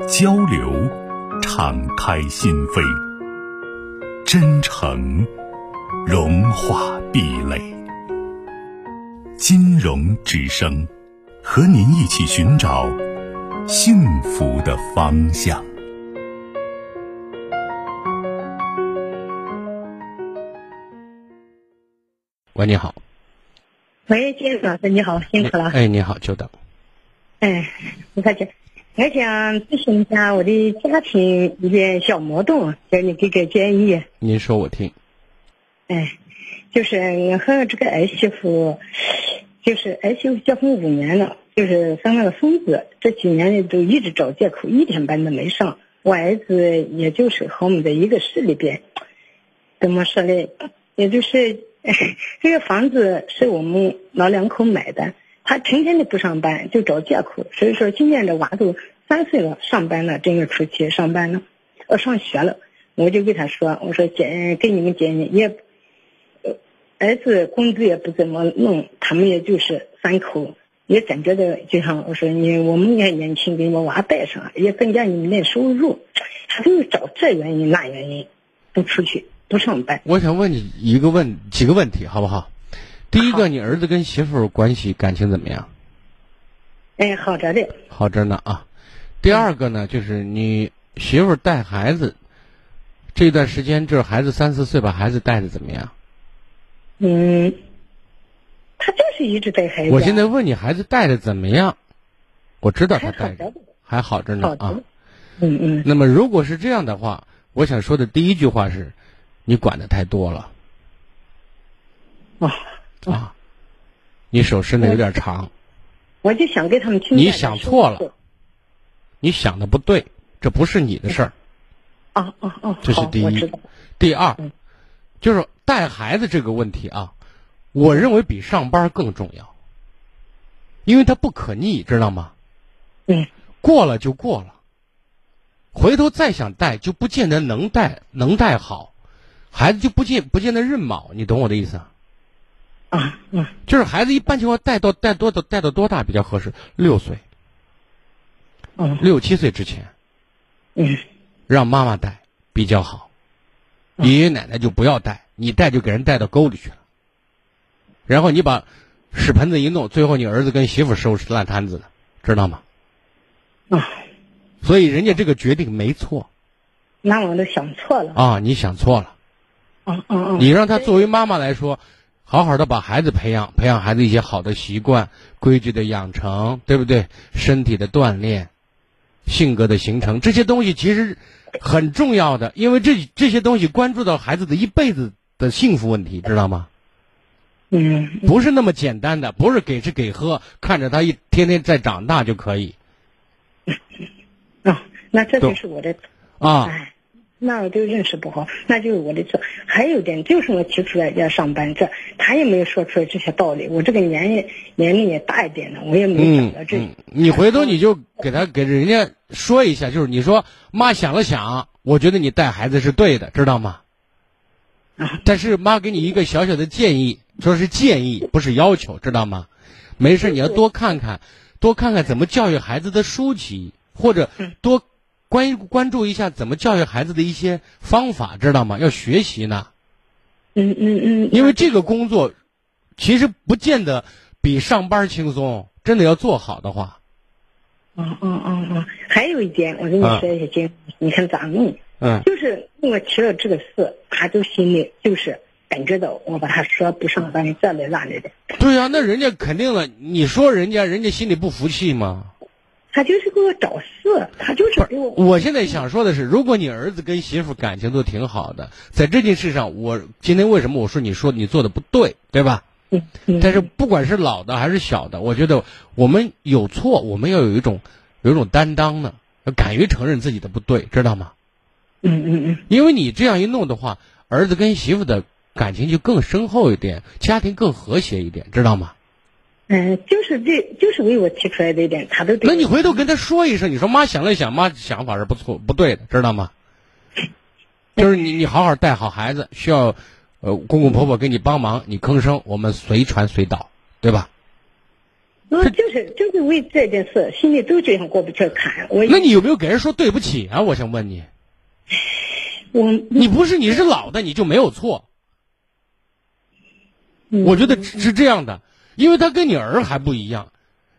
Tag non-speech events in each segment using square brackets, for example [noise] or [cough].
交流，敞开心扉；真诚，融化壁垒。金融之声，和您一起寻找幸福的方向。喂，你好。喂，金老师，你好，辛苦了。哎，你好，久等。哎，不客气。我想咨询一下我的家庭一点小矛盾，叫你给个建议。您说，我听。哎，就是我和这个儿媳妇，就是儿媳妇结婚五年了，就是生了个孙子，这几年呢都一直找借口，一天班都没上。我儿子也就是和我们在一个市里边，怎么说呢？也就是 [laughs] 这个房子是我们老两口买的。他成天的不上班，就找借口。所以说，今年这娃都三岁了，上班了，正月初七上班了，要上学了。我就给他说：“我说姐给你们建议，也，儿子工资也不怎么弄，他们也就是三口，也感觉到就像我说你，我们也年轻，给我娃带上，也增加你们的收入。他都是找这原因那原因，不出去不上班。”我想问你一个问几个问题，好不好？第一个，你儿子跟媳妇关系感情怎么样？哎，好着呢。好着呢啊。第二个呢，就是你媳妇带孩子这段时间，就是孩子三四岁，把孩子带的怎么样？嗯，他就是一直带孩子。我现在问你，孩子带的怎么样？我知道他带着，还好着呢啊。嗯嗯。那么，如果是这样的话，我想说的第一句话是，你管的太多了。哦。啊，你手伸的有点长。我就想给他们听。你想错了，你想的不对，这不是你的事儿。啊啊啊！这是第一。第二，就是带孩子这个问题啊，我认为比上班更重要，因为它不可逆，知道吗？嗯。过了就过了，回头再想带，就不见得能带，能带好，孩子就不见不见得认卯，你懂我的意思？啊嗯，就是孩子一般情况带到带多的带到多大比较合适？六岁，嗯，六七岁之前，嗯，让妈妈带比较好，爷爷奶奶就不要带，你带就给人带到沟里去了。然后你把屎盆子一弄，最后你儿子跟媳妇收拾烂摊子的，知道吗？啊，所以人家这个决定没错，那我都想错了。啊！你想错了，嗯嗯嗯，你让他作为妈妈来说。好好的把孩子培养，培养孩子一些好的习惯、规矩的养成，对不对？身体的锻炼、性格的形成，这些东西其实很重要的，因为这这些东西关注到孩子的一辈子的幸福问题，知道吗？嗯，不是那么简单的，不是给吃给喝，看着他一天天在长大就可以。啊，那这就是我的啊。那我就认识不好，那就是我的错。还有一点，就是我提出来要上班，这他也没有说出来这些道理。我这个年龄年龄也大一点了，我也没想到这。你回头你就给他给人家说一下，就是你说妈想了想，我觉得你带孩子是对的，知道吗？啊。但是妈给你一个小小的建议，说是建议，不是要求，知道吗？没事，你要多看看，多看看怎么教育孩子的书籍，或者多。关关注一下怎么教育孩子的一些方法，知道吗？要学习呢。嗯嗯嗯。因为这个工作，其实不见得比上班轻松。真的要做好的话。嗯嗯嗯嗯。还有一点，我跟你说一下，姐，你看咋弄？嗯。就是我提了这个事，他就心里就是感觉到我把他说不上班这里那里的。对呀，那人家肯定了。你说人家，人家心里不服气吗？他就是给我找事，他就是给我。我现在想说的是，如果你儿子跟媳妇感情都挺好的，在这件事上，我今天为什么我说你说你做的不对，对吧？嗯。但是不管是老的还是小的，我觉得我们有错，我们要有一种有一种担当呢。要敢于承认自己的不对，知道吗？嗯嗯嗯，因为你这样一弄的话，儿子跟媳妇的感情就更深厚一点，家庭更和谐一点，知道吗？嗯，就是这就是为我提出来的一点，他都对那你回头跟他说一声，你说妈想了想，妈想法是不错不对的，知道吗？[laughs] 就是你你好好带好孩子，需要呃公公婆婆给你帮忙，你吭声，我们随传随到，对吧？我就是就是为这件事，心里都这样过不去坎。我那你有没有给人说对不起啊？我想问你，我你不是你是老的，你就没有错。嗯我觉得是这样的，因为他跟你儿还不一样，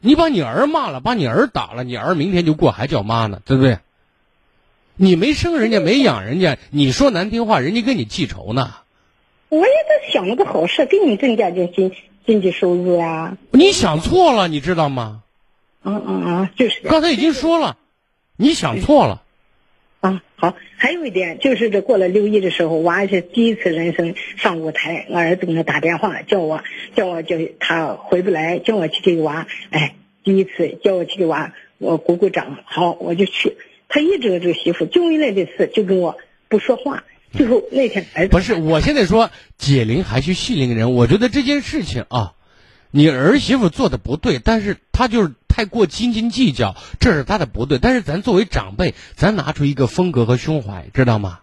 你把你儿骂了，把你儿打了，你儿明天就过还叫妈呢，对不对？你没生人家，没养人家，你说难听话，人家跟你记仇呢。我也在想了个好事，给你增加点经经济收入呀、你想错了，你知道吗？嗯嗯嗯，就是刚才已经说了，你想错了。啊，好，还有一点就是这过了六一的时候，娃是第一次人生上舞台，我儿子给我打电话叫我，叫我叫他回不来，叫我去给娃，哎，第一次叫我去给娃，我鼓鼓掌，好，我就去。他一直这个媳妇就为那这事就跟我不说话，最后那天儿子不是，我现在说解铃还须系铃人，我觉得这件事情啊，你儿媳妇做的不对，但是她就是太过斤斤计较，这是他的不对。但是咱作为长辈，咱拿出一个风格和胸怀，知道吗？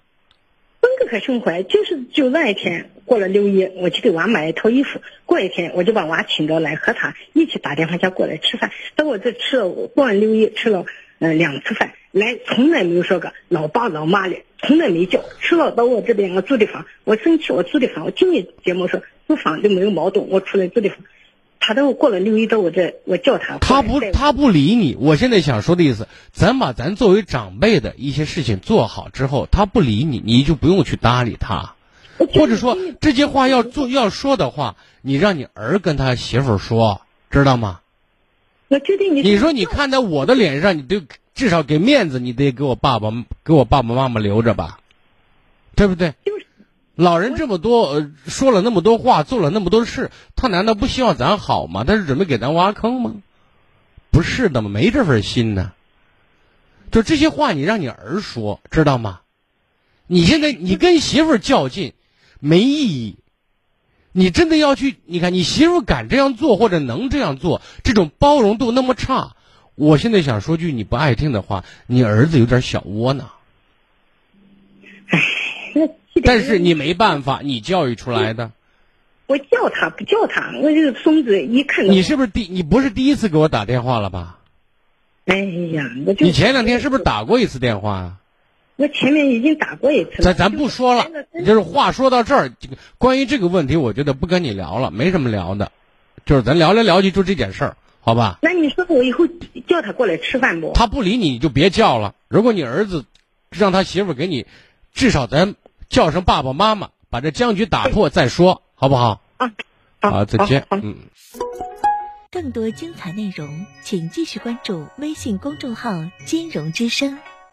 风格和胸怀，就是就那一天过了六一，我去给娃买一套衣服。过一天我就把娃请到来和他一起打电话叫过来吃饭。到我这吃了过完六一吃了呃两次饭，来从来没有说个老爸老妈的，从来没叫。吃了到我这边我住的房，我生气我住的房，我今年节目说租房就没有矛盾，我出来住的房。他都过了六一到我这，我叫他，他不，他不理你。我现在想说的意思，咱把咱作为长辈的一些事情做好之后，他不理你，你就不用去搭理他。或者说这些话要做要说的话，你让你儿跟他媳妇说，知道吗？我决定你，你说你看在我的脸上，你得至少给面子，你得给我爸爸给我爸爸妈妈留着吧，对不对？就是老人这么多，说了那么多话，做了那么多事，他难道不希望咱好吗？他是准备给咱挖坑吗？不是的嘛，没这份心呢。就这些话，你让你儿说，知道吗？你现在你跟媳妇较劲，没意义。你真的要去，你看你媳妇敢这样做或者能这样做，这种包容度那么差，我现在想说句你不爱听的话，你儿子有点小窝囊。那但是你没办法，你教育出来的。我叫他不叫他，我这个孙子一看到你是不是第你不是第一次给我打电话了吧？哎呀，我就你前两天是不是打过一次电话啊？我前面已经打过一次了。咱咱不说了，就是话说到这儿，这个关于这个问题，我觉得不跟你聊了，没什么聊的，就是咱聊来聊去就这件事儿，好吧？那你说我以后叫他过来吃饭不？他不理你，你就别叫了。如果你儿子让他媳妇给你，至少咱叫声爸爸妈妈，把这僵局打破再说，好不好？啊，好，再见。嗯。更多精彩内容，请继续关注微信公众号“金融之声”。